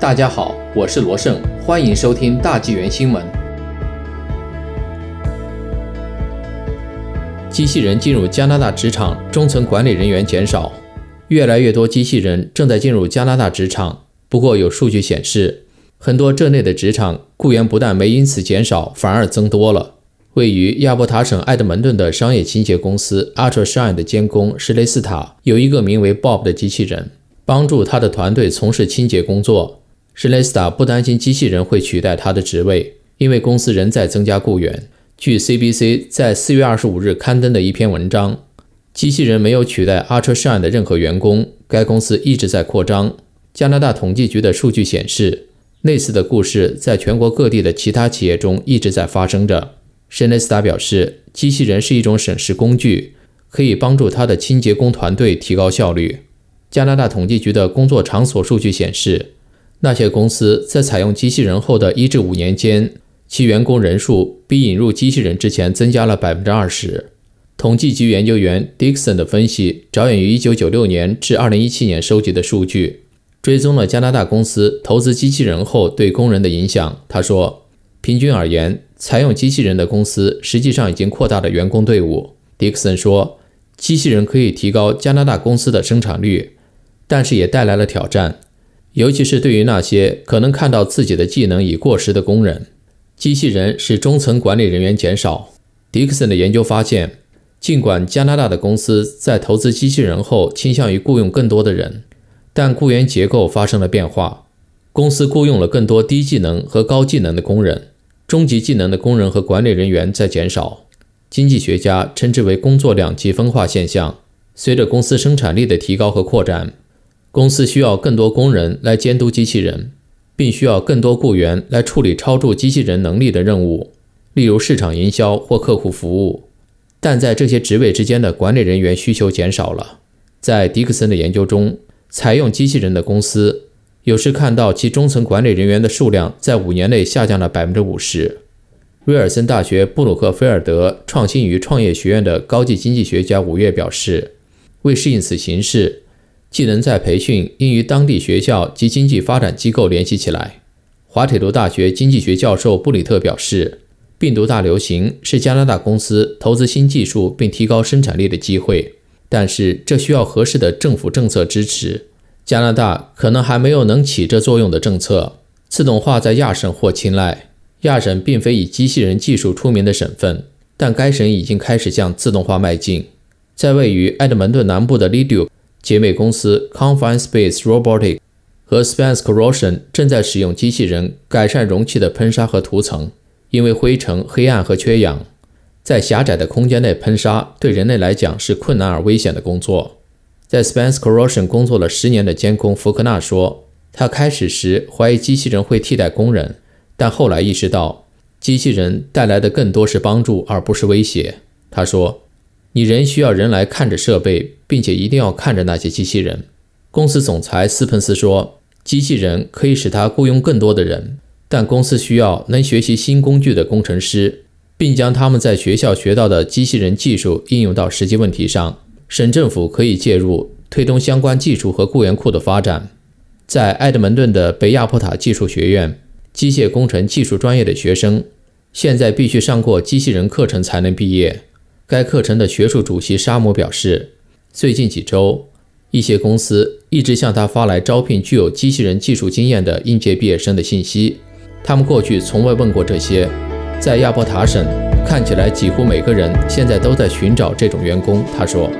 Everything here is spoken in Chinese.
大家好，我是罗胜，欢迎收听大纪元新闻。机器人进入加拿大职场，中层管理人员减少，越来越多机器人正在进入加拿大职场。不过，有数据显示，很多这类的职场雇员不但没因此减少，反而增多了。位于亚伯塔省埃德蒙顿的商业清洁公司 UltraShine 的监工施雷斯塔有一个名为 Bob 的机器人，帮助他的团队从事清洁工作。施雷斯塔不担心机器人会取代他的职位，因为公司仍在增加雇员。据 CBC 在四月二十五日刊登的一篇文章，机器人没有取代 UltraShine 的任何员工，该公司一直在扩张。加拿大统计局的数据显示，类似的故事在全国各地的其他企业中一直在发生着。施雷斯塔表示，机器人是一种省时工具，可以帮助他的清洁工团队提高效率。加拿大统计局的工作场所数据显示。那些公司在采用机器人后的一至五年间，其员工人数比引入机器人之前增加了百分之二十。统计局研究员 Dixon 的分析着眼于一九九六年至二零一七年收集的数据，追踪了加拿大公司投资机器人后对工人的影响。他说，平均而言，采用机器人的公司实际上已经扩大了员工队伍。Dixon 说，机器人可以提高加拿大公司的生产率，但是也带来了挑战。尤其是对于那些可能看到自己的技能已过时的工人，机器人使中层管理人员减少。迪克森的研究发现，尽管加拿大的公司在投资机器人后倾向于雇佣更多的人，但雇员结构发生了变化。公司雇佣了更多低技能和高技能的工人，中级技能的工人和管理人员在减少。经济学家称之为工作两极分化现象。随着公司生产力的提高和扩展。公司需要更多工人来监督机器人，并需要更多雇员来处理超出机器人能力的任务，例如市场营销或客户服务。但在这些职位之间的管理人员需求减少了。在迪克森的研究中，采用机器人的公司有时看到其中层管理人员的数量在五年内下降了百分之五十。威尔森大学布鲁克菲尔德创新与创业学院的高级经济学家五月表示，为适应此形势。技能再培训应与当地学校及经济发展机构联系起来。滑铁卢大学经济学教授布里特表示，病毒大流行是加拿大公司投资新技术并提高生产力的机会，但是这需要合适的政府政策支持。加拿大可能还没有能起这作用的政策。自动化在亚省获青睐。亚省并非以机器人技术出名的省份，但该省已经开始向自动化迈进。在位于埃德蒙顿南部的 Lido。姐妹公司 Confine Space Robotics） 和 Spence Corrosion 正在使用机器人改善容器的喷砂和涂层，因为灰尘、黑暗和缺氧，在狭窄的空间内喷砂对人类来讲是困难而危险的工作。在 Spence Corrosion 工作了十年的监工福克纳说：“他开始时怀疑机器人会替代工人，但后来意识到机器人带来的更多是帮助而不是威胁。”他说。你仍需要人来看着设备，并且一定要看着那些机器人。公司总裁斯彭斯说：“机器人可以使他雇佣更多的人，但公司需要能学习新工具的工程师，并将他们在学校学到的机器人技术应用到实际问题上。省政府可以介入，推动相关技术和雇员库的发展。在埃德蒙顿的北亚普塔技术学院，机械工程技术专业的学生现在必须上过机器人课程才能毕业。”该课程的学术主席沙姆表示，最近几周，一些公司一直向他发来招聘具有机器人技术经验的应届毕业生的信息。他们过去从未问过这些。在亚伯塔省，看起来几乎每个人现在都在寻找这种员工。他说。